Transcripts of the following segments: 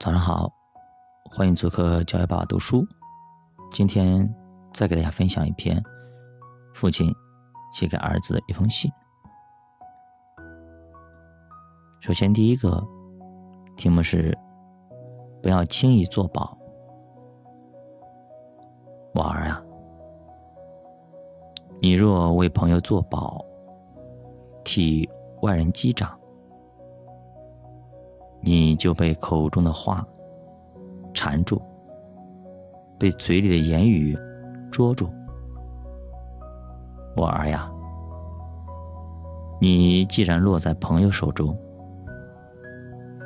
早上好，欢迎做客教育爸爸读书。今天再给大家分享一篇父亲写给儿子的一封信。首先，第一个题目是不要轻易作保。我儿啊，你若为朋友作保，替外人击掌。你就被口中的话缠住，被嘴里的言语捉住。我儿呀，你既然落在朋友手中，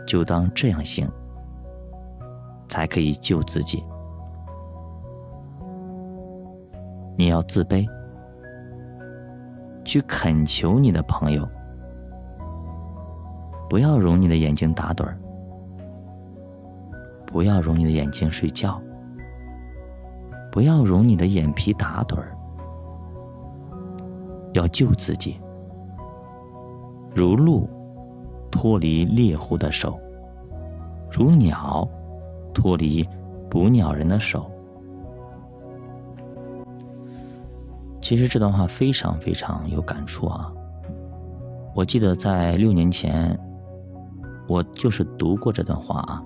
就当这样行，才可以救自己。你要自卑，去恳求你的朋友。不要揉你的眼睛打盹儿，不要揉你的眼睛睡觉，不要揉你的眼皮打盹儿，要救自己，如鹿脱离猎户的手，如鸟脱离捕鸟人的手。其实这段话非常非常有感触啊！我记得在六年前。我就是读过这段话啊。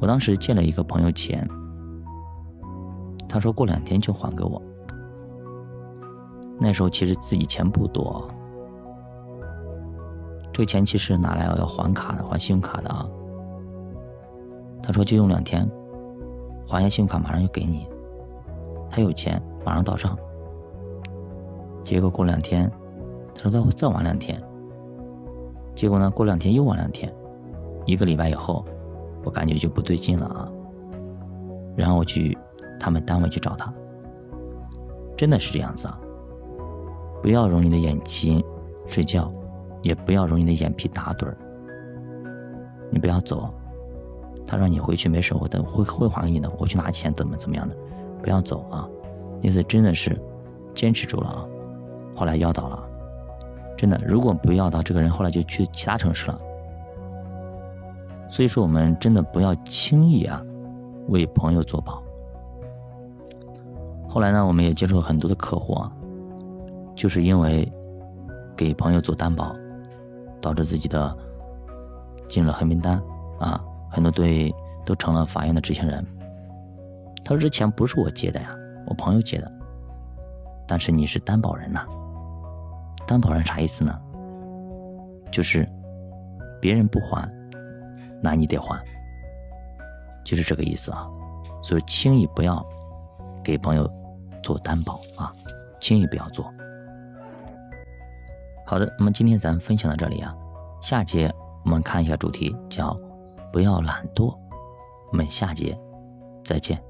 我当时借了一个朋友钱，他说过两天就还给我。那时候其实自己钱不多，这个钱其实拿来要还卡的，还信用卡的啊。他说就用两天，还下信用卡马上就给你。他有钱马上到账。结果过两天，他说再再晚两天。结果呢？过两天又晚两天，一个礼拜以后，我感觉就不对劲了啊。然后我去他们单位去找他，真的是这样子啊。不要揉你的眼睛睡觉，也不要揉你的眼皮打盹儿。你不要走，他让你回去没事，我等会会还给你的。我去拿钱，怎么怎么样的，不要走啊。那次真的是坚持住了啊，后来要到了。真的，如果不要到这个人，后来就去其他城市了。所以说，我们真的不要轻易啊为朋友做保。后来呢，我们也接触了很多的客户啊，就是因为给朋友做担保，导致自己的进了黑名单啊，很多对都成了法院的执行人。他说：“这钱不是我借的呀，我朋友借的，但是你是担保人呐。”担保人啥意思呢？就是别人不还，那你得还，就是这个意思啊。所以轻易不要给朋友做担保啊，轻易不要做。好的，那么今天咱们分享到这里啊，下节我们看一下主题，叫不要懒惰。我们下节再见。